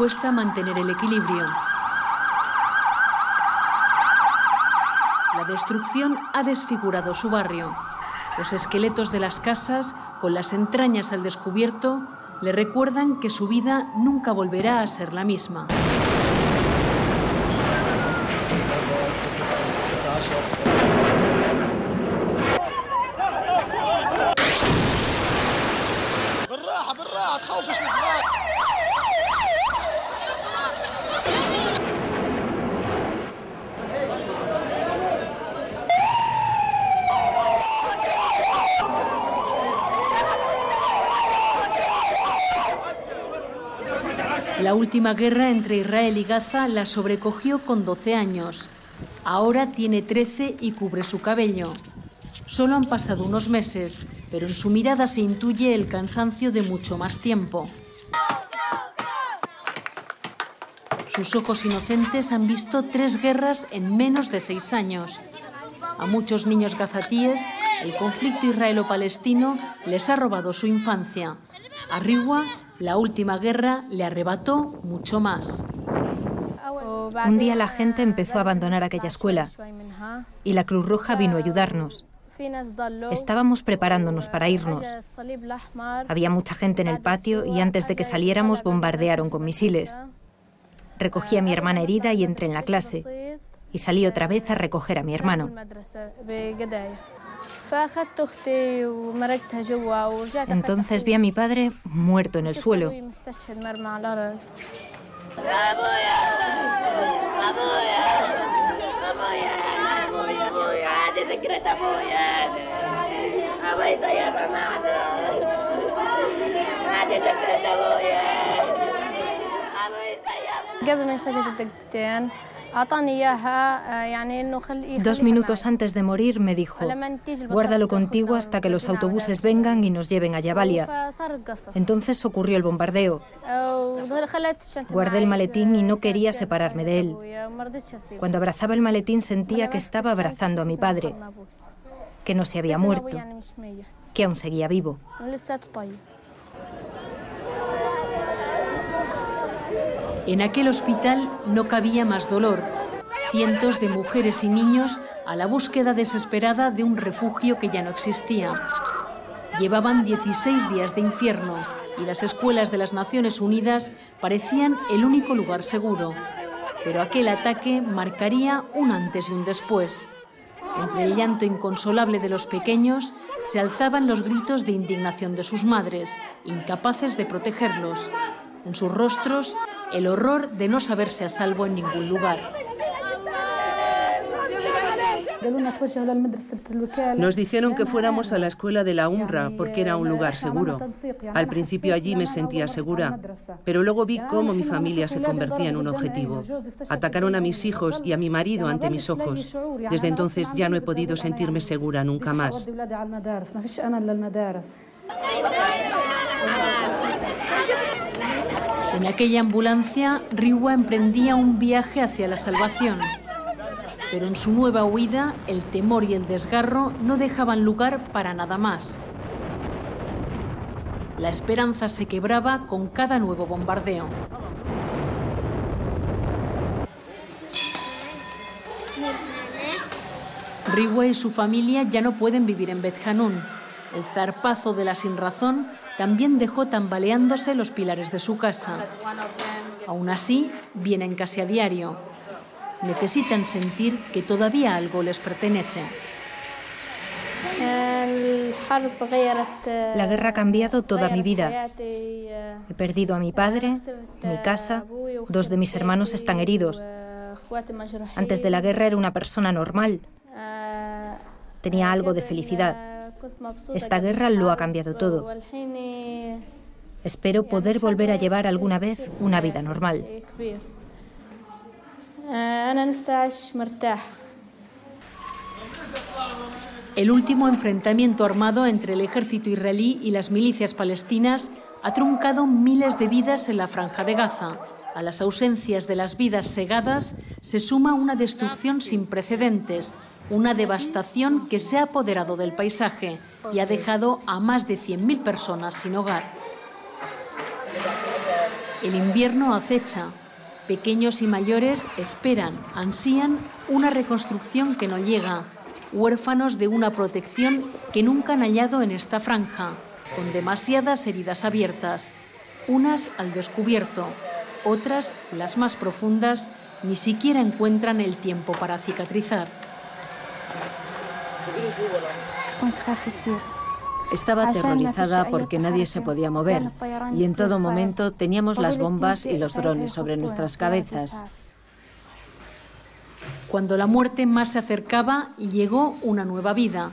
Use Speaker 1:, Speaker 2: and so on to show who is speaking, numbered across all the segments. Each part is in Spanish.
Speaker 1: Cuesta mantener el equilibrio. La destrucción ha desfigurado su barrio. Los esqueletos de las casas, con las entrañas al descubierto, le recuerdan que su vida nunca volverá a ser la misma. La última guerra entre Israel y Gaza la sobrecogió con 12 años. Ahora tiene 13 y cubre su cabello. Solo han pasado unos meses, pero en su mirada se intuye el cansancio de mucho más tiempo. Sus ojos inocentes han visto tres guerras en menos de seis años. A muchos niños gazatíes, el conflicto israelo-palestino les ha robado su infancia. A la última guerra le arrebató mucho más.
Speaker 2: Un día la gente empezó a abandonar aquella escuela y la Cruz Roja vino a ayudarnos. Estábamos preparándonos para irnos. Había mucha gente en el patio y antes de que saliéramos bombardearon con misiles. Recogí a mi hermana herida y entré en la clase. Y salí otra vez a recoger a mi hermano. Entonces vi a mi padre muerto en el suelo. Dos minutos antes de morir me dijo, guárdalo contigo hasta que los autobuses vengan y nos lleven a Yabalia. Entonces ocurrió el bombardeo. Guardé el maletín y no quería separarme de él. Cuando abrazaba el maletín sentía que estaba abrazando a mi padre, que no se había muerto, que aún seguía vivo.
Speaker 1: En aquel hospital no cabía más dolor. Cientos de mujeres y niños a la búsqueda desesperada de un refugio que ya no existía. Llevaban 16 días de infierno y las escuelas de las Naciones Unidas parecían el único lugar seguro. Pero aquel ataque marcaría un antes y un después. Entre el llanto inconsolable de los pequeños se alzaban los gritos de indignación de sus madres, incapaces de protegerlos. En sus rostros el horror de no saberse a salvo en ningún lugar.
Speaker 3: Nos dijeron que fuéramos a la escuela de la UNRWA porque era un lugar seguro. Al principio allí me sentía segura, pero luego vi cómo mi familia se convertía en un objetivo. Atacaron a mis hijos y a mi marido ante mis ojos. Desde entonces ya no he podido sentirme segura nunca más.
Speaker 1: En aquella ambulancia, Riwa emprendía un viaje hacia la salvación. Pero en su nueva huida, el temor y el desgarro no dejaban lugar para nada más. La esperanza se quebraba con cada nuevo bombardeo. Riwa y su familia ya no pueden vivir en Bet Hanun. El zarpazo de la sinrazón también dejó tambaleándose los pilares de su casa. Aún así, vienen casi a diario. Necesitan sentir que todavía algo les pertenece.
Speaker 2: La guerra ha cambiado toda mi vida. He perdido a mi padre, mi casa, dos de mis hermanos están heridos. Antes de la guerra era una persona normal. Tenía algo de felicidad. Esta guerra lo ha cambiado todo. Espero poder volver a llevar alguna vez una vida normal.
Speaker 1: El último enfrentamiento armado entre el ejército israelí y las milicias palestinas ha truncado miles de vidas en la franja de Gaza. A las ausencias de las vidas segadas se suma una destrucción sin precedentes una devastación que se ha apoderado del paisaje y ha dejado a más de 100.000 personas sin hogar. El invierno acecha. Pequeños y mayores esperan, ansían una reconstrucción que no llega, huérfanos de una protección que nunca han hallado en esta franja, con demasiadas heridas abiertas, unas al descubierto, otras, las más profundas, ni siquiera encuentran el tiempo para cicatrizar.
Speaker 4: Estaba aterrorizada porque nadie se podía mover y en todo momento teníamos las bombas y los drones sobre nuestras cabezas.
Speaker 1: Cuando la muerte más se acercaba, llegó una nueva vida.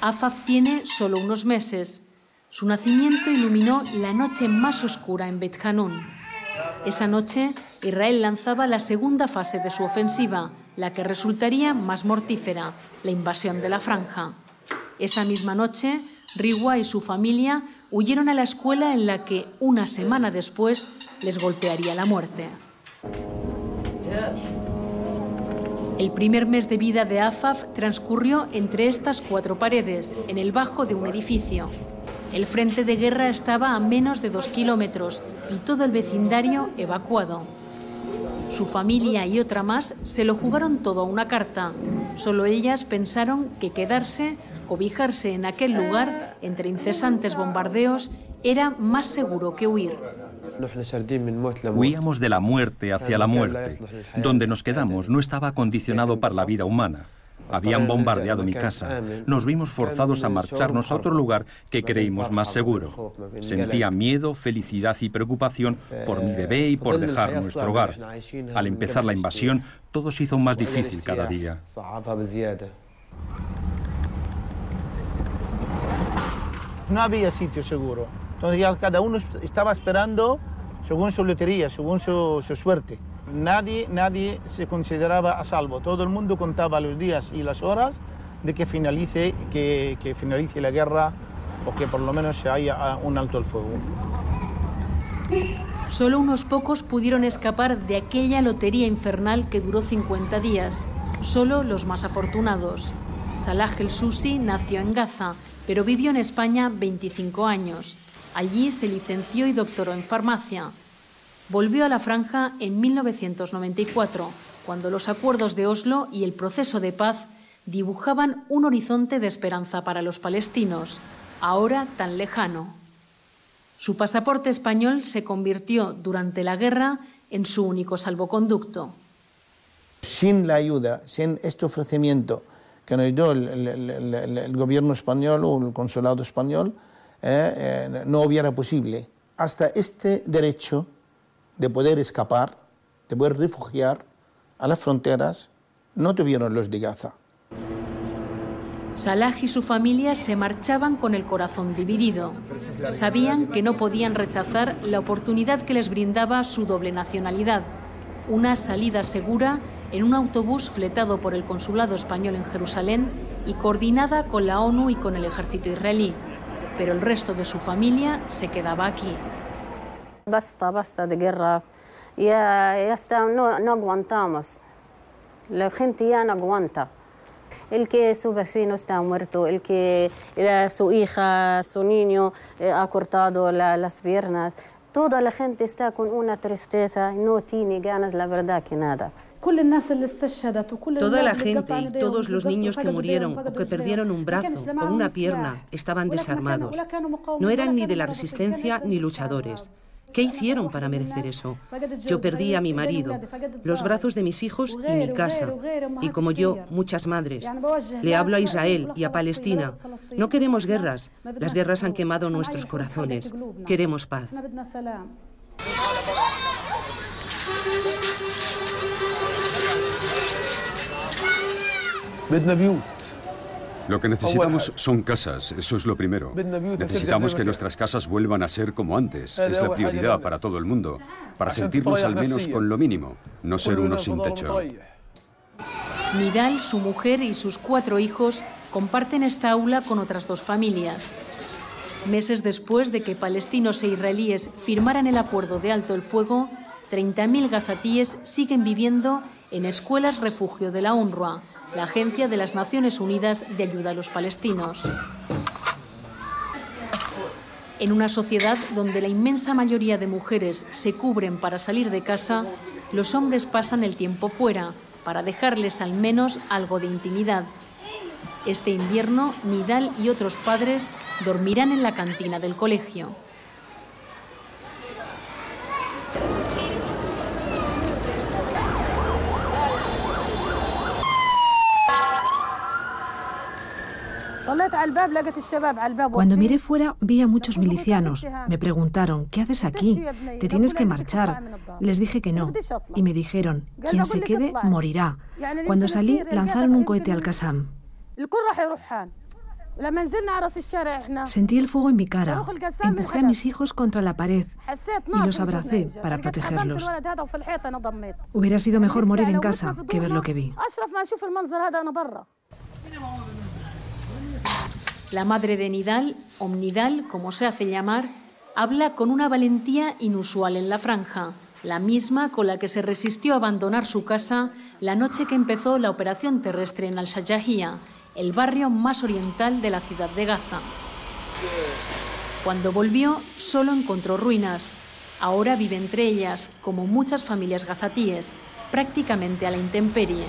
Speaker 1: Afaf tiene solo unos meses. Su nacimiento iluminó la noche más oscura en Bet Hanun. Esa noche, Israel lanzaba la segunda fase de su ofensiva, la que resultaría más mortífera, la invasión de la franja. Esa misma noche, Riwa y su familia huyeron a la escuela en la que una semana después les golpearía la muerte. El primer mes de vida de Afaf transcurrió entre estas cuatro paredes, en el bajo de un edificio. El frente de guerra estaba a menos de dos kilómetros y todo el vecindario evacuado. Su familia y otra más se lo jugaron todo a una carta. Solo ellas pensaron que quedarse, cobijarse en aquel lugar, entre incesantes bombardeos, era más seguro que huir.
Speaker 5: Huíamos de la muerte hacia la muerte. Donde nos quedamos no estaba acondicionado para la vida humana. Habían bombardeado mi casa. Nos vimos forzados a marcharnos a otro lugar que creímos más seguro. Sentía miedo, felicidad y preocupación por mi bebé y por dejar nuestro hogar. Al empezar la invasión, todo se hizo más difícil cada día.
Speaker 6: No había sitio seguro. Entonces ya cada uno estaba esperando según su lotería, según su, suerte. Nadie, nadie se consideraba a salvo. Todo el mundo contaba los días y las horas de que finalice, que, finalice la guerra o que por lo menos se haya un alto el fuego.
Speaker 1: Solo unos pocos pudieron escapar de aquella lotería infernal que duró 50 días. Solo los más afortunados. Salah el Susi nació en Gaza, pero vivió en España 25 años. Allí se licenció y doctoró en farmacia. Volvió a la franja en 1994, cuando los acuerdos de Oslo y el proceso de paz dibujaban un horizonte de esperanza para los palestinos, ahora tan lejano. Su pasaporte español se convirtió durante la guerra en su único salvoconducto.
Speaker 6: Sin la ayuda, sin este ofrecimiento que nos dio el gobierno español o el consulado español, eh, eh, no hubiera posible. Hasta este derecho de poder escapar, de poder refugiar a las fronteras, no tuvieron los de Gaza.
Speaker 1: Salah y su familia se marchaban con el corazón dividido. Sabían que no podían rechazar la oportunidad que les brindaba su doble nacionalidad, una salida segura en un autobús fletado por el Consulado Español en Jerusalén y coordinada con la ONU y con el ejército israelí pero el resto de su familia se quedaba aquí.
Speaker 7: Basta, basta de guerras. Ya, ya está, no, no aguantamos. La gente ya no aguanta. El que su vecino está muerto, el que su hija, su niño eh, ha cortado las piernas. Toda la gente está con una tristeza, no tiene ganas, la verdad, que nada.
Speaker 3: Toda la gente y todos los niños que murieron o que perdieron un brazo o una pierna estaban desarmados. No eran ni de la resistencia ni luchadores. ¿Qué hicieron para merecer eso? Yo perdí a mi marido, los brazos de mis hijos y mi casa. Y como yo, muchas madres. Le hablo a Israel y a Palestina. No queremos guerras. Las guerras han quemado nuestros corazones. Queremos paz.
Speaker 8: Lo que necesitamos son casas, eso es lo primero. Necesitamos que nuestras casas vuelvan a ser como antes. Es la prioridad para todo el mundo, para sentirnos al menos con lo mínimo, no ser unos sin techo.
Speaker 1: Nidal, su mujer y sus cuatro hijos comparten esta aula con otras dos familias. Meses después de que palestinos e israelíes firmaran el acuerdo de alto el fuego, 30.000 gazatíes siguen viviendo en escuelas refugio de la UNRWA, la Agencia de las Naciones Unidas de Ayuda a los Palestinos. En una sociedad donde la inmensa mayoría de mujeres se cubren para salir de casa, los hombres pasan el tiempo fuera para dejarles al menos algo de intimidad. Este invierno, Nidal y otros padres dormirán en la cantina del colegio.
Speaker 9: Cuando miré fuera vi a muchos milicianos. Me preguntaron, ¿qué haces aquí? ¿Te tienes que marchar? Les dije que no. Y me dijeron, quien se quede morirá. Cuando salí lanzaron un cohete al Qassam. Sentí el fuego en mi cara. Empujé a mis hijos contra la pared y los abracé para protegerlos. Hubiera sido mejor morir en casa que ver lo que vi.
Speaker 1: La madre de Nidal, Omnidal, como se hace llamar, habla con una valentía inusual en la franja, la misma con la que se resistió a abandonar su casa la noche que empezó la operación terrestre en Al-Shajahiyah, el barrio más oriental de la ciudad de Gaza. Cuando volvió, solo encontró ruinas. Ahora vive entre ellas, como muchas familias gazatíes, prácticamente a la intemperie.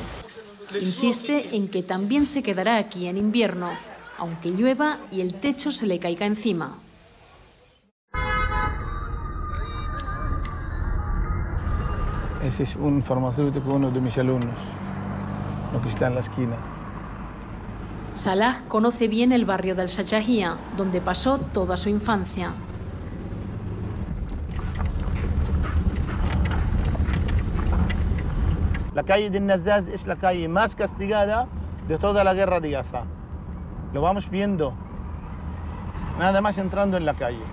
Speaker 1: Insiste en que también se quedará aquí en invierno, aunque llueva y el techo se le caiga encima.
Speaker 6: Ese es un farmacéutico, uno de mis alumnos, lo que está en la esquina.
Speaker 1: Salah conoce bien el barrio del Shachahía, donde pasó toda su infancia.
Speaker 6: La calle de Nazaz es la calle más castigada de toda la guerra de Gaza. Lo vamos viendo. Nada más entrando en la calle.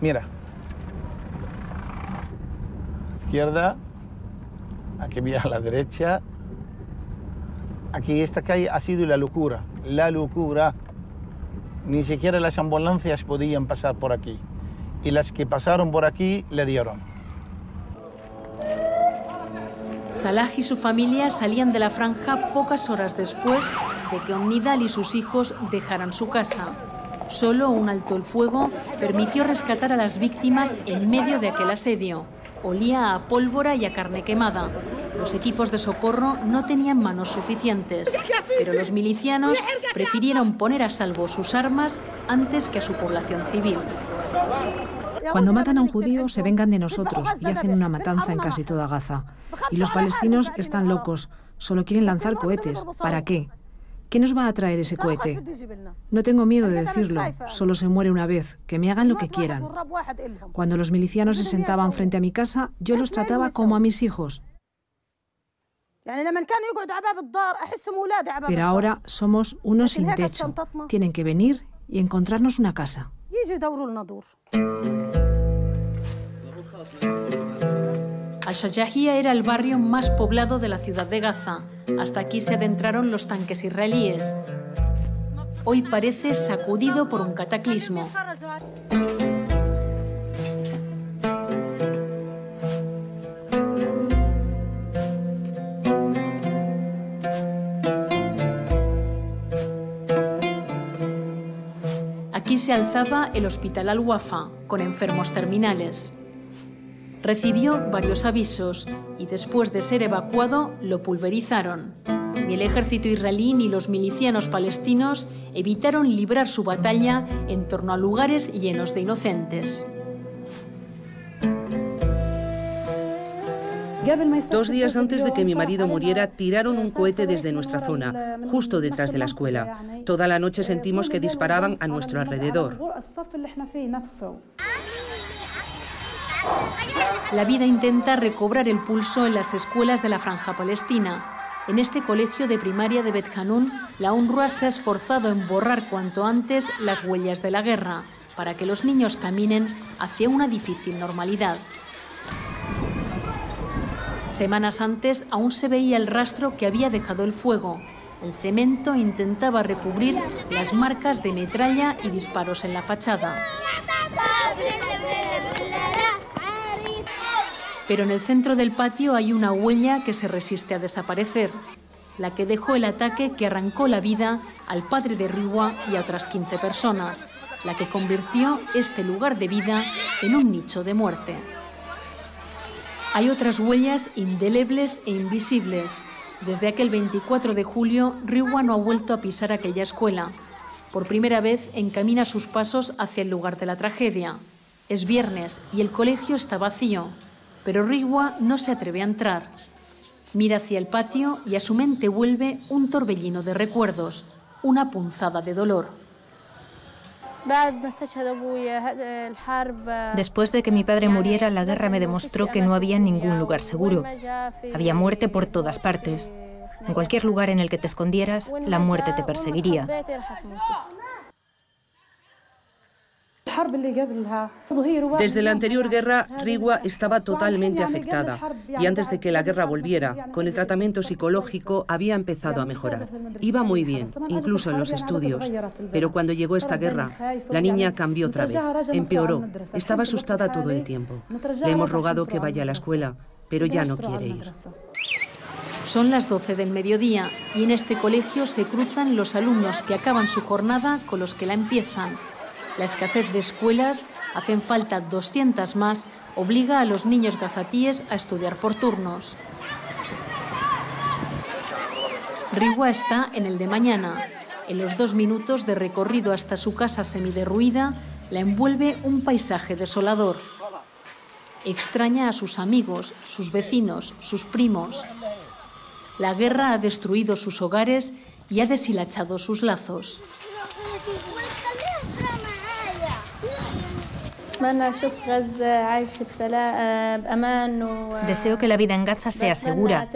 Speaker 6: Mira. Izquierda. Aquí a la derecha. Aquí esta calle ha sido la locura. La locura. Ni siquiera las ambulancias podían pasar por aquí. Y las que pasaron por aquí le dieron.
Speaker 1: Salah y su familia salían de la franja pocas horas después de que Omnidal y sus hijos dejaran su casa. Solo un alto el fuego permitió rescatar a las víctimas en medio de aquel asedio. Olía a pólvora y a carne quemada. Los equipos de socorro no tenían manos suficientes, pero los milicianos prefirieron poner a salvo sus armas antes que a su población civil.
Speaker 9: Cuando matan a un judío se vengan de nosotros y hacen una matanza en casi toda Gaza. Y los palestinos están locos, solo quieren lanzar cohetes. ¿Para qué? ¿Qué nos va a traer ese cohete? No tengo miedo de decirlo, solo se muere una vez, que me hagan lo que quieran. Cuando los milicianos se sentaban frente a mi casa, yo los trataba como a mis hijos. Pero ahora somos unos sin techo. Tienen que venir y encontrarnos una casa.
Speaker 1: Al-Shajahiyah era el barrio más poblado de la ciudad de Gaza. Hasta aquí se adentraron los tanques israelíes. Hoy parece sacudido por un cataclismo. Aquí se alzaba el Hospital Al-Wafa, con enfermos terminales. Recibió varios avisos y después de ser evacuado lo pulverizaron. Ni el ejército israelí ni los milicianos palestinos evitaron librar su batalla en torno a lugares llenos de inocentes.
Speaker 3: Dos días antes de que mi marido muriera, tiraron un cohete desde nuestra zona, justo detrás de la escuela. Toda la noche sentimos que disparaban a nuestro alrededor.
Speaker 1: La vida intenta recobrar el pulso en las escuelas de la franja palestina. En este colegio de primaria de Bet Hanun, la UNRWA se ha esforzado en borrar cuanto antes las huellas de la guerra, para que los niños caminen hacia una difícil normalidad. Semanas antes aún se veía el rastro que había dejado el fuego. El cemento intentaba recubrir las marcas de metralla y disparos en la fachada. Pero en el centro del patio hay una huella que se resiste a desaparecer, la que dejó el ataque que arrancó la vida al padre de Riwa y a otras 15 personas. la que convirtió este lugar de vida en un nicho de muerte. Hay otras huellas indelebles e invisibles. Desde aquel 24 de julio, Riwa no ha vuelto a pisar aquella escuela. Por primera vez encamina sus pasos hacia el lugar de la tragedia. Es viernes y el colegio está vacío, pero Riwa no se atreve a entrar. Mira hacia el patio y a su mente vuelve un torbellino de recuerdos, una punzada de dolor.
Speaker 2: Después de que mi padre muriera, la guerra me demostró que no había ningún lugar seguro. Había muerte por todas partes. En cualquier lugar en el que te escondieras, la muerte te perseguiría.
Speaker 3: Desde la anterior guerra, Rigua estaba totalmente afectada y antes de que la guerra volviera, con el tratamiento psicológico había empezado a mejorar. Iba muy bien, incluso en los estudios, pero cuando llegó esta guerra, la niña cambió otra vez, empeoró, estaba asustada todo el tiempo. Le hemos rogado que vaya a la escuela, pero ya no quiere ir.
Speaker 1: Son las 12 del mediodía y en este colegio se cruzan los alumnos que acaban su jornada con los que la empiezan. La escasez de escuelas, hacen falta 200 más, obliga a los niños gazatíes a estudiar por turnos. Rigua está en el de mañana. En los dos minutos de recorrido hasta su casa semiderruida, la envuelve un paisaje desolador. Extraña a sus amigos, sus vecinos, sus primos. La guerra ha destruido sus hogares y ha deshilachado sus lazos.
Speaker 2: Deseo que la vida en Gaza sea segura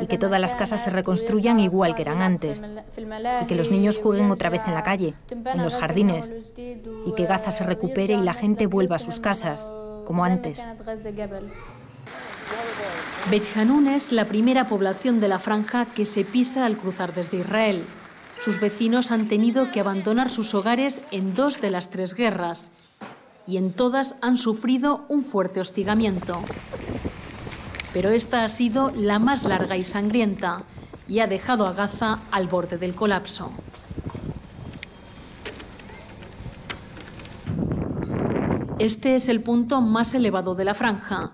Speaker 2: y que todas las casas se reconstruyan igual que eran antes y que los niños jueguen otra vez en la calle, en los jardines y que Gaza se recupere y la gente vuelva a sus casas como antes.
Speaker 1: Bet Hanun es la primera población de la franja que se pisa al cruzar desde Israel. Sus vecinos han tenido que abandonar sus hogares en dos de las tres guerras y en todas han sufrido un fuerte hostigamiento. Pero esta ha sido la más larga y sangrienta y ha dejado a Gaza al borde del colapso. Este es el punto más elevado de la franja.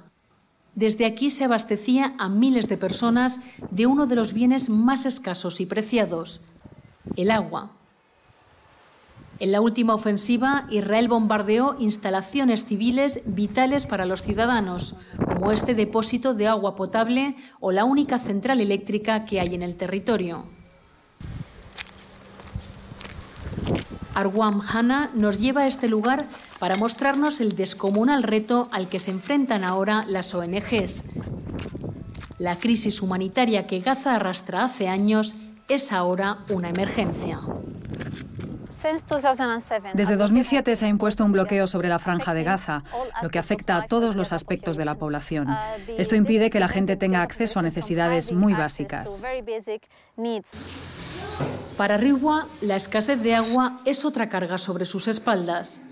Speaker 1: Desde aquí se abastecía a miles de personas de uno de los bienes más escasos y preciados, el agua. En la última ofensiva, Israel bombardeó instalaciones civiles vitales para los ciudadanos, como este depósito de agua potable o la única central eléctrica que hay en el territorio. Arwam Hanna nos lleva a este lugar para mostrarnos el descomunal reto al que se enfrentan ahora las ONGs. La crisis humanitaria que Gaza arrastra hace años es ahora una emergencia.
Speaker 10: Desde 2007 se ha impuesto un bloqueo sobre la franja de Gaza, lo que afecta a todos los aspectos de la población. Esto impide que la gente tenga acceso a necesidades muy básicas.
Speaker 1: Para Riwa, la escasez de agua es otra carga sobre sus espaldas.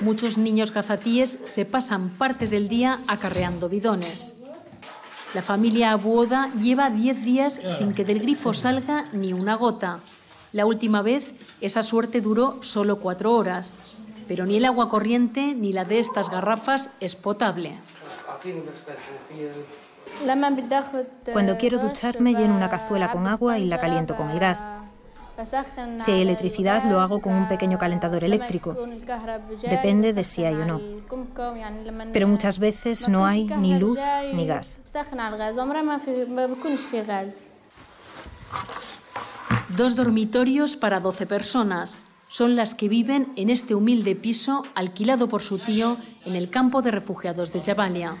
Speaker 1: Muchos niños gazatíes se pasan parte del día acarreando bidones. La familia Abuoda lleva 10 días sin que del grifo salga ni una gota. La última vez esa suerte duró solo cuatro horas, pero ni el agua corriente ni la de estas garrafas es potable.
Speaker 2: Cuando quiero ducharme lleno una cazuela con agua y la caliento con el gas. Si hay electricidad lo hago con un pequeño calentador eléctrico. Depende de si hay o no. Pero muchas veces no hay ni luz ni gas.
Speaker 1: Dos dormitorios para 12 personas son las que viven en este humilde piso alquilado por su tío en el campo de refugiados de Jabalia.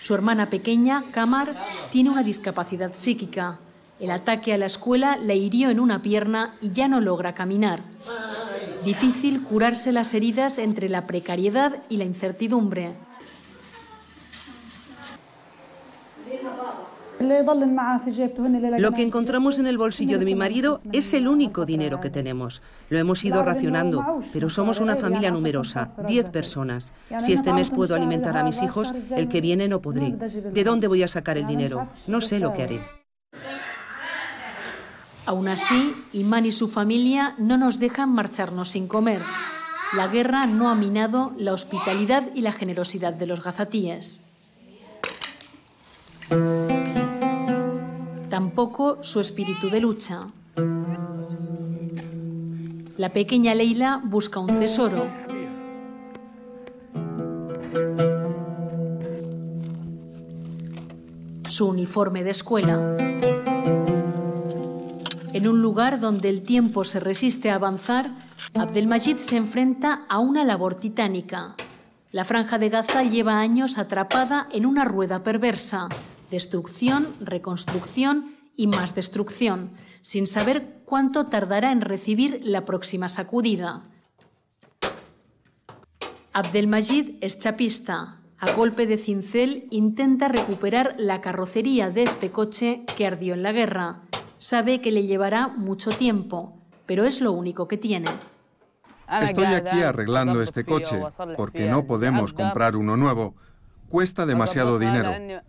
Speaker 1: Su hermana pequeña, Kamar, tiene una discapacidad psíquica. El ataque a la escuela le hirió en una pierna y ya no logra caminar. Difícil curarse las heridas entre la precariedad y la incertidumbre.
Speaker 3: Lo que encontramos en el bolsillo de mi marido es el único dinero que tenemos. Lo hemos ido racionando, pero somos una familia numerosa, 10 personas. Si este mes puedo alimentar a mis hijos, el que viene no podré. ¿De dónde voy a sacar el dinero? No sé lo que haré.
Speaker 1: Aún así, Imán y su familia no nos dejan marcharnos sin comer. La guerra no ha minado la hospitalidad y la generosidad de los gazatíes. Tampoco su espíritu de lucha. La pequeña Leila busca un tesoro. Su uniforme de escuela. En un lugar donde el tiempo se resiste a avanzar, Abdelmajid se enfrenta a una labor titánica. La franja de Gaza lleva años atrapada en una rueda perversa. Destrucción, reconstrucción y más destrucción, sin saber cuánto tardará en recibir la próxima sacudida. Abdelmajid es chapista. A golpe de cincel intenta recuperar la carrocería de este coche que ardió en la guerra. Sabe que le llevará mucho tiempo, pero es lo único que tiene.
Speaker 11: Estoy aquí arreglando este coche porque no podemos comprar uno nuevo. Cuesta demasiado dinero.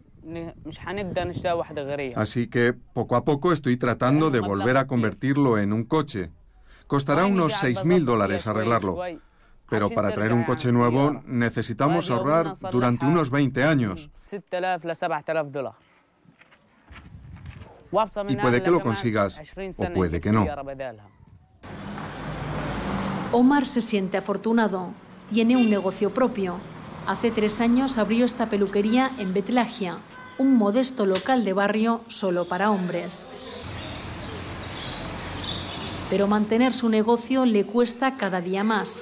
Speaker 11: Así que poco a poco estoy tratando de volver a convertirlo en un coche. Costará unos 6.000 dólares arreglarlo. Pero para traer un coche nuevo necesitamos ahorrar durante unos 20 años. Y puede que lo consigas o puede que no.
Speaker 1: Omar se siente afortunado. Tiene un negocio propio. Hace tres años abrió esta peluquería en Betlagia, un modesto local de barrio solo para hombres. Pero mantener su negocio le cuesta cada día más.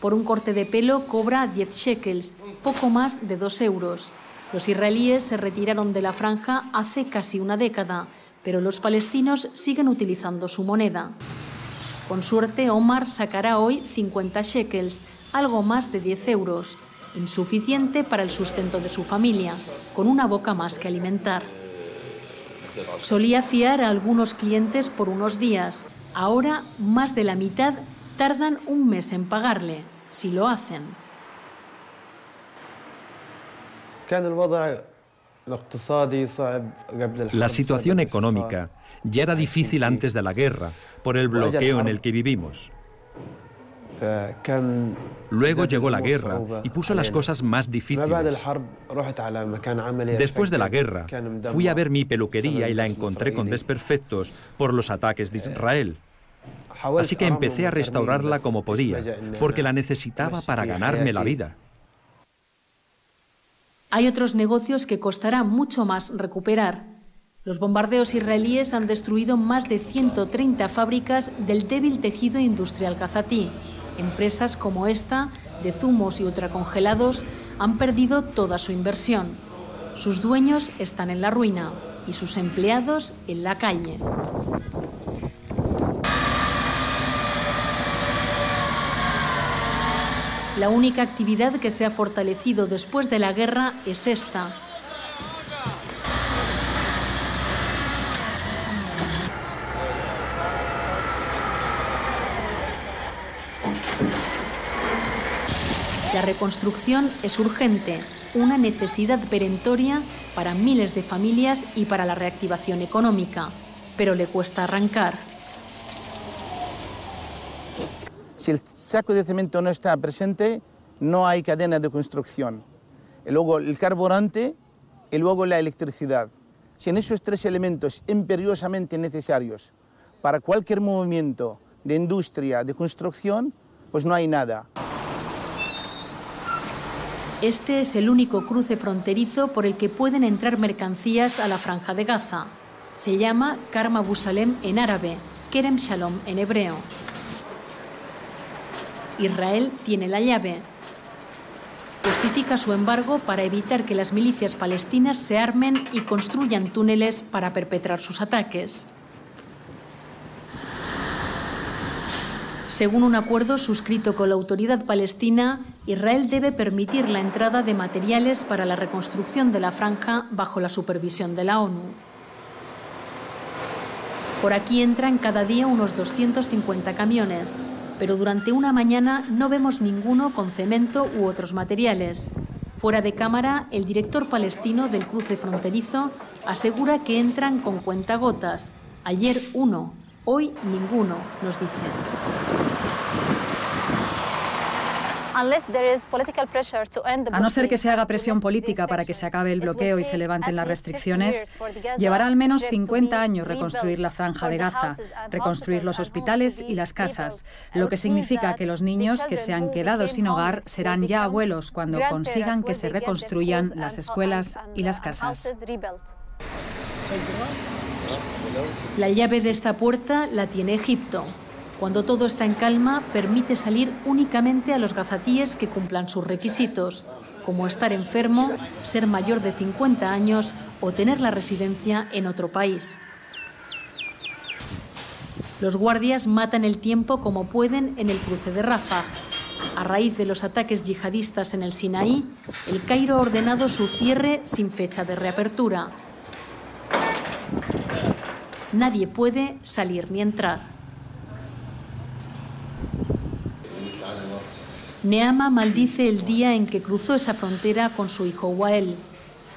Speaker 1: Por un corte de pelo cobra 10 shekels, poco más de 2 euros. Los israelíes se retiraron de la franja hace casi una década, pero los palestinos siguen utilizando su moneda. Con suerte, Omar sacará hoy 50 shekels, algo más de 10 euros, insuficiente para el sustento de su familia, con una boca más que alimentar. Solía fiar a algunos clientes por unos días. Ahora, más de la mitad tardan un mes en pagarle, si lo hacen.
Speaker 5: La situación económica ya era difícil antes de la guerra por el bloqueo en el que vivimos. Luego llegó la guerra y puso las cosas más difíciles. Después de la guerra, fui a ver mi peluquería y la encontré con desperfectos por los ataques de Israel. Así que empecé a restaurarla como podía, porque la necesitaba para ganarme la vida.
Speaker 1: Hay otros negocios que costará mucho más recuperar. Los bombardeos israelíes han destruido más de 130 fábricas del débil tejido industrial gazatí. Empresas como esta, de zumos y ultracongelados, han perdido toda su inversión. Sus dueños están en la ruina y sus empleados en la calle. La única actividad que se ha fortalecido después de la guerra es esta, La reconstrucción es urgente, una necesidad perentoria para miles de familias y para la reactivación económica, pero le cuesta arrancar.
Speaker 6: Si el saco de cemento no está presente, no hay cadena de construcción. Y luego el carburante y luego la electricidad. Sin esos tres elementos imperiosamente necesarios para cualquier movimiento de industria, de construcción, pues no hay nada.
Speaker 1: Este es el único cruce fronterizo por el que pueden entrar mercancías a la franja de Gaza. Se llama Karma Busalem en árabe, Kerem Shalom en hebreo. Israel tiene la llave. Justifica su embargo para evitar que las milicias palestinas se armen y construyan túneles para perpetrar sus ataques. Según un acuerdo suscrito con la autoridad palestina, Israel debe permitir la entrada de materiales para la reconstrucción de la franja bajo la supervisión de la ONU. Por aquí entran cada día unos 250 camiones, pero durante una mañana no vemos ninguno con cemento u otros materiales. Fuera de cámara, el director palestino del cruce fronterizo asegura que entran con cuentagotas. Ayer uno, Hoy ninguno, nos dicen.
Speaker 10: A no ser que se haga presión política para que se acabe el bloqueo y se levanten las restricciones, llevará al menos 50 años reconstruir la franja de Gaza, reconstruir los hospitales y las casas, lo que significa que los niños que se han quedado sin hogar serán ya abuelos cuando consigan que se reconstruyan las escuelas y las casas.
Speaker 1: La llave de esta puerta la tiene Egipto. Cuando todo está en calma, permite salir únicamente a los gazatíes que cumplan sus requisitos, como estar enfermo, ser mayor de 50 años o tener la residencia en otro país. Los guardias matan el tiempo como pueden en el cruce de Rafah. A raíz de los ataques yihadistas en el Sinaí, el Cairo ha ordenado su cierre sin fecha de reapertura. Nadie puede salir ni entrar. Neama maldice el día en que cruzó esa frontera con su hijo Wael.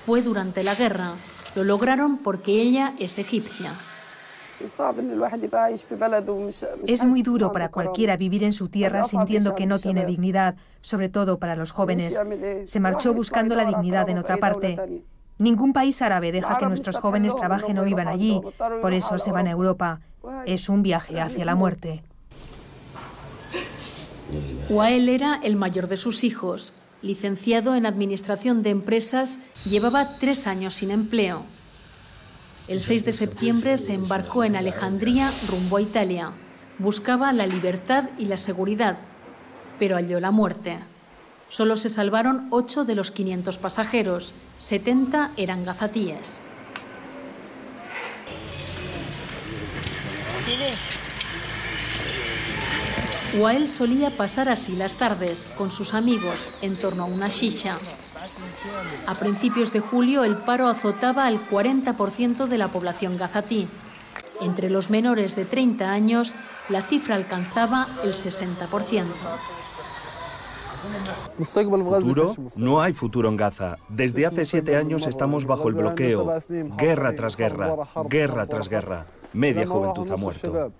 Speaker 1: Fue durante la guerra. Lo lograron porque ella es egipcia.
Speaker 2: Es muy duro para cualquiera vivir en su tierra sintiendo que no tiene dignidad, sobre todo para los jóvenes. Se marchó buscando la dignidad en otra parte. Ningún país árabe deja que nuestros jóvenes trabajen o vivan allí, por eso se van a Europa. Es un viaje hacia la muerte.
Speaker 1: Wael era el mayor de sus hijos. Licenciado en Administración de Empresas, llevaba tres años sin empleo. El 6 de septiembre se embarcó en Alejandría rumbo a Italia. Buscaba la libertad y la seguridad, pero halló la muerte. Solo se salvaron ocho de los 500 pasajeros, 70 eran gazatíes. Wael solía pasar así las tardes con sus amigos en torno a una shisha. A principios de julio el paro azotaba al 40% de la población gazatí. Entre los menores de 30 años la cifra alcanzaba el 60%.
Speaker 12: ¿Futuro? No hay futuro en Gaza. Desde hace siete años estamos bajo el bloqueo. Guerra tras guerra, guerra tras guerra. Media juventud ha muerto.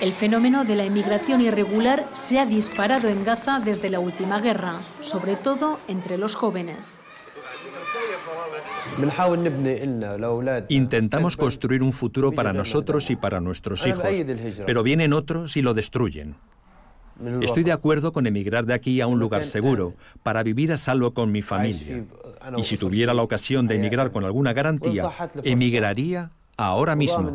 Speaker 1: El fenómeno de la emigración irregular se ha disparado en Gaza desde la última guerra, sobre todo entre los jóvenes.
Speaker 5: Intentamos construir un futuro para nosotros y para nuestros hijos, pero vienen otros y lo destruyen. Estoy de acuerdo con emigrar de aquí a un lugar seguro, para vivir a salvo con mi familia. Y si tuviera la ocasión de emigrar con alguna garantía, emigraría ahora mismo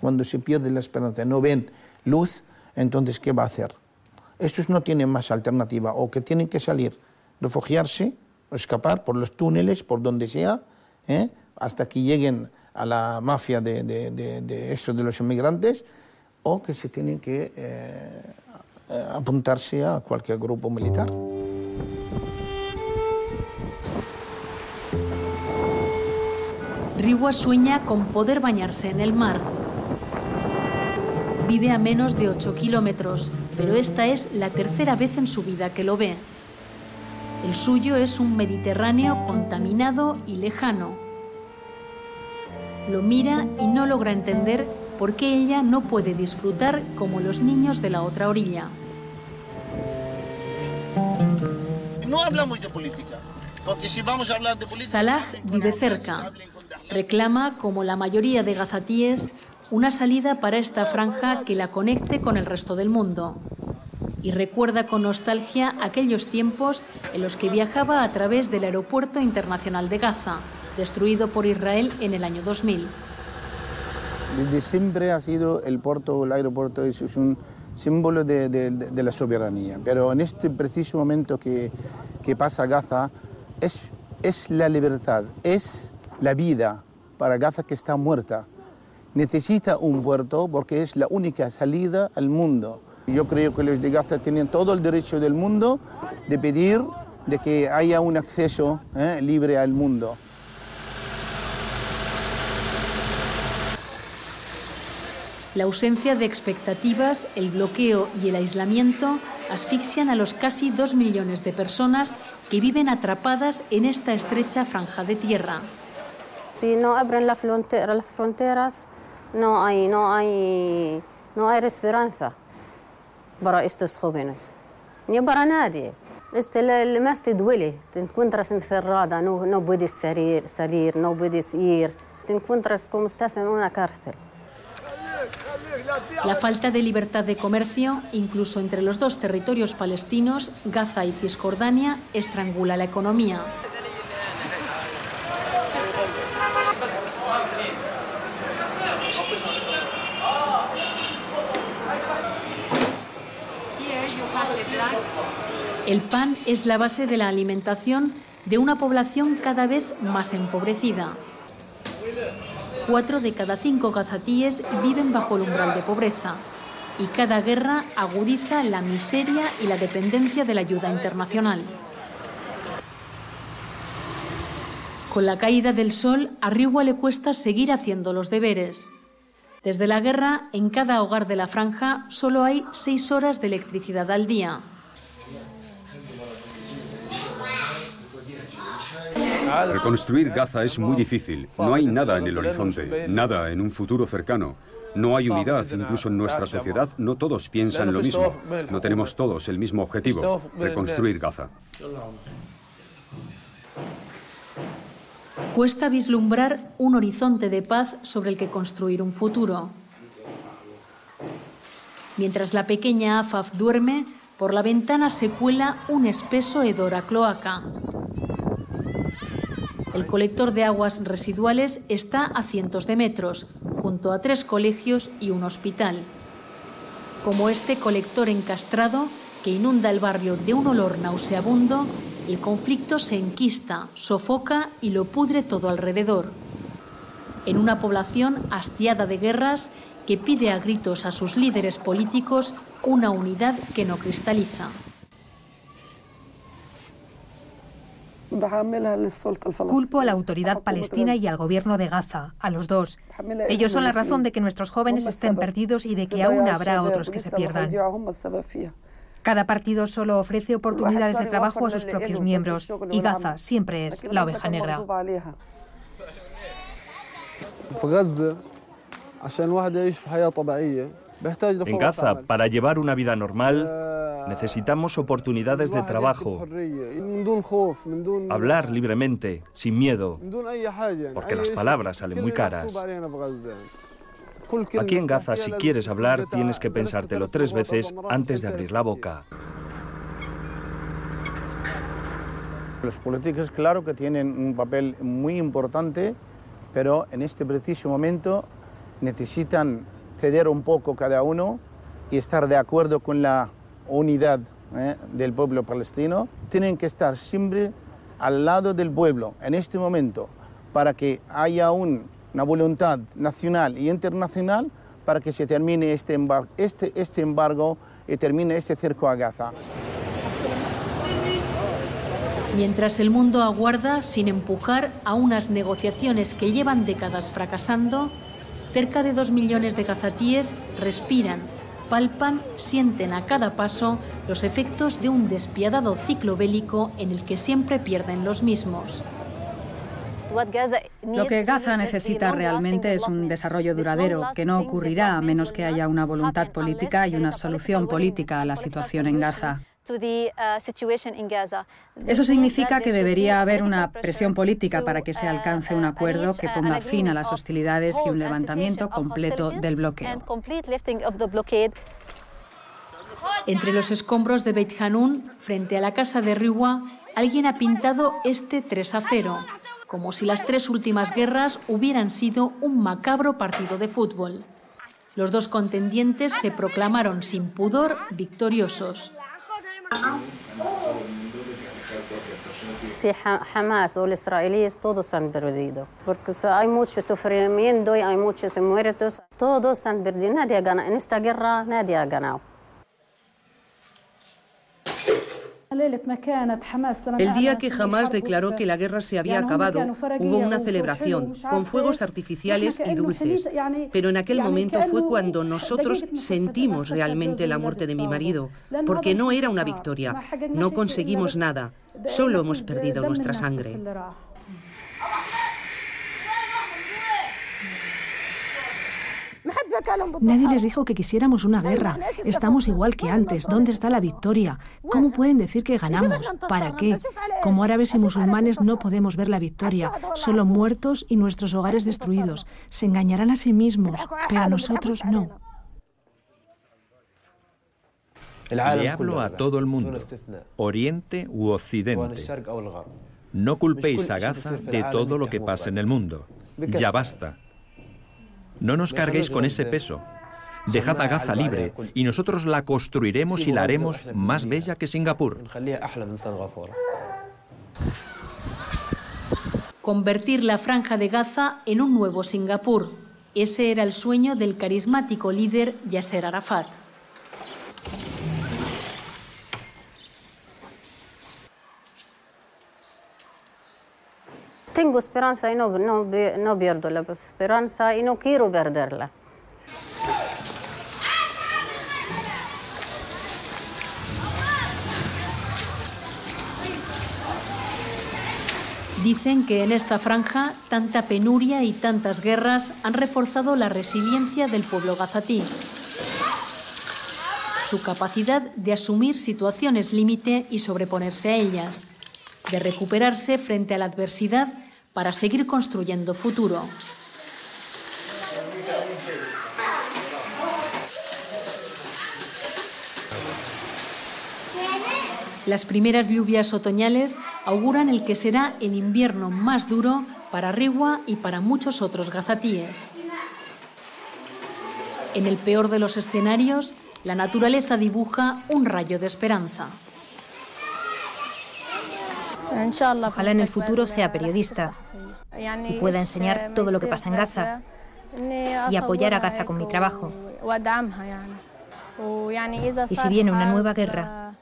Speaker 6: cuando se pierde la esperanza, no ven luz, entonces ¿qué va a hacer? Estos no tienen más alternativa, o que tienen que salir, refugiarse, o escapar por los túneles, por donde sea, ¿eh? hasta que lleguen a la mafia de, estos de los inmigrantes, o que se tienen que eh, apuntarse a cualquier grupo militar.
Speaker 1: Riwa sueña con poder bañarse en el mar, Vive a menos de 8 kilómetros, pero esta es la tercera vez en su vida que lo ve. El suyo es un Mediterráneo contaminado y lejano. Lo mira y no logra entender por qué ella no puede disfrutar como los niños de la otra orilla.
Speaker 6: No hablamos de política, porque si vamos a hablar de política...
Speaker 1: Salah vive cerca. Reclama, como la mayoría de gazatíes, una salida para esta franja que la conecte con el resto del mundo. Y recuerda con nostalgia aquellos tiempos en los que viajaba a través del Aeropuerto Internacional de Gaza, destruido por Israel en el año 2000.
Speaker 6: Desde siempre ha sido el puerto, el aeropuerto es un símbolo de, la soberanía, pero en este preciso momento que, que pasa Gaza es, es la libertad, es la vida para Gaza que está muerta necesita un puerto porque es la única salida al mundo. Yo creo que los de Gaza tienen todo el derecho del mundo de pedir de que haya un acceso eh, libre al mundo.
Speaker 1: La ausencia de expectativas, el bloqueo y el aislamiento asfixian a los casi dos millones de personas que viven atrapadas en esta estrecha franja de tierra.
Speaker 7: Si no abren las fronteras, no hay, no hay, no hay esperanza para estos jóvenes, ni para nadie. Este, más te duele, te encuentras encerrada, no, no puedes salir, salir, no puedes ir, te encuentras como estás en una cárcel.
Speaker 1: La falta de libertad de comercio, incluso entre los dos territorios palestinos, Gaza y Cisjordania, estrangula la economía. El pan es la base de la alimentación de una población cada vez más empobrecida. Cuatro de cada cinco gazatíes viven bajo el umbral de pobreza y cada guerra agudiza la miseria y la dependencia de la ayuda internacional. Con la caída del sol, a Riwa le cuesta seguir haciendo los deberes. Desde la guerra, en cada hogar de la franja solo hay seis horas de electricidad al día.
Speaker 8: Reconstruir Gaza es muy difícil. No hay nada en el horizonte, nada en un futuro cercano. No hay unidad, incluso en nuestra sociedad no todos piensan lo mismo. No tenemos todos el mismo objetivo, reconstruir Gaza.
Speaker 1: Cuesta vislumbrar un horizonte de paz sobre el que construir un futuro. Mientras la pequeña Afaf duerme, por la ventana se cuela un espeso hedor a cloaca. El colector de aguas residuales está a cientos de metros, junto a tres colegios y un hospital. Como este colector encastrado, que inunda el barrio de un olor nauseabundo, el conflicto se enquista, sofoca y lo pudre todo alrededor. En una población hastiada de guerras que pide a gritos a sus líderes políticos una unidad que no cristaliza.
Speaker 2: Culpo a la autoridad palestina y al gobierno de Gaza, a los dos. Ellos son la razón de que nuestros jóvenes estén perdidos y de que aún habrá otros que se pierdan. Cada partido solo ofrece oportunidades de trabajo a sus propios miembros. y Gaza siempre es la oveja negra.
Speaker 12: En Gaza, para llevar una vida normal, necesitamos oportunidades de trabajo, hablar libremente, sin miedo, porque las palabras salen muy caras. Aquí en Gaza, si quieres hablar, tienes que pensártelo tres veces antes de abrir la boca.
Speaker 6: Los políticos, claro que tienen un papel muy importante, pero en este preciso momento necesitan ceder un poco cada uno y estar de acuerdo con la unidad ¿eh? del pueblo palestino. Tienen que estar siempre al lado del pueblo en este momento para que haya una voluntad nacional y internacional para que se termine este este, este embargo y termine este cerco a Gaza.
Speaker 1: Mientras el mundo aguarda sin empujar a unas negociaciones que llevan décadas fracasando, Cerca de dos millones de gazatíes respiran, palpan, sienten a cada paso los efectos de un despiadado ciclo bélico en el que siempre pierden los mismos.
Speaker 10: Lo que Gaza necesita realmente es un desarrollo duradero, que no ocurrirá a menos que haya una voluntad política y una solución política a la situación en Gaza.
Speaker 2: Uh, Eso significa que debería haber una presión política para que se uh, alcance un acuerdo que ponga fin a las hostilidades y un levantamiento completo del bloqueo.
Speaker 1: Entre los escombros de Beit Hanun, frente a la casa de Riwa, alguien ha pintado este 3 a 0, como si las tres últimas guerras hubieran sido un macabro partido de fútbol. Los dos contendientes se proclamaron sin pudor victoriosos.
Speaker 7: Si Hamas o los israelíes todos han perdido, porque hay mucho sufrimiento y hay muchos muertos, todos han perdido, nadie ha ganado, en esta guerra nadie ha ganado.
Speaker 3: El día que Hamas declaró que la guerra se había acabado, hubo una celebración con fuegos artificiales y dulces. Pero en aquel momento fue cuando nosotros sentimos realmente la muerte de mi marido, porque no era una victoria, no conseguimos nada, solo hemos perdido nuestra sangre.
Speaker 9: Nadie les dijo que quisiéramos una guerra. Estamos igual que antes. ¿Dónde está la victoria? ¿Cómo pueden decir que ganamos? ¿Para qué? Como árabes y musulmanes no podemos ver la victoria. Solo muertos y nuestros hogares destruidos. Se engañarán a sí mismos, pero a nosotros no.
Speaker 5: Le hablo a todo el mundo, oriente u occidente. No culpéis a Gaza de todo lo que pasa en el mundo. Ya basta. No nos carguéis con ese peso. Dejad a Gaza libre y nosotros la construiremos y la haremos más bella que Singapur.
Speaker 1: Convertir la franja de Gaza en un nuevo Singapur. Ese era el sueño del carismático líder Yasser Arafat.
Speaker 7: Tengo esperanza y no, no, no pierdo la esperanza y no quiero perderla.
Speaker 1: Dicen que en esta franja tanta penuria y tantas guerras han reforzado la resiliencia del pueblo gazatí. Su capacidad de asumir situaciones límite y sobreponerse a ellas, de recuperarse frente a la adversidad para seguir construyendo futuro. Las primeras lluvias otoñales auguran el que será el invierno más duro para Rigua y para muchos otros gazatíes. En el peor de los escenarios, la naturaleza dibuja un rayo de esperanza.
Speaker 2: Ojalá en el futuro sea periodista y pueda enseñar todo lo que pasa en Gaza y apoyar a Gaza con mi trabajo. Y si viene una nueva guerra,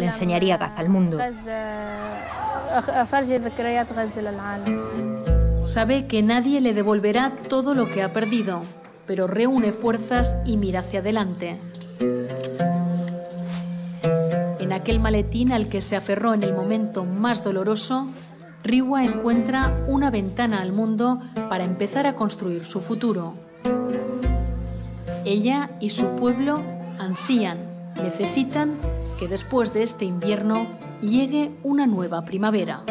Speaker 2: le enseñaría a Gaza al mundo.
Speaker 1: Sabe que nadie le devolverá todo lo que ha perdido, pero reúne fuerzas y mira hacia adelante aquel maletín al que se aferró en el momento más doloroso, Riwa encuentra una ventana al mundo para empezar a construir su futuro. Ella y su pueblo ansían, necesitan que después de este invierno llegue una nueva primavera.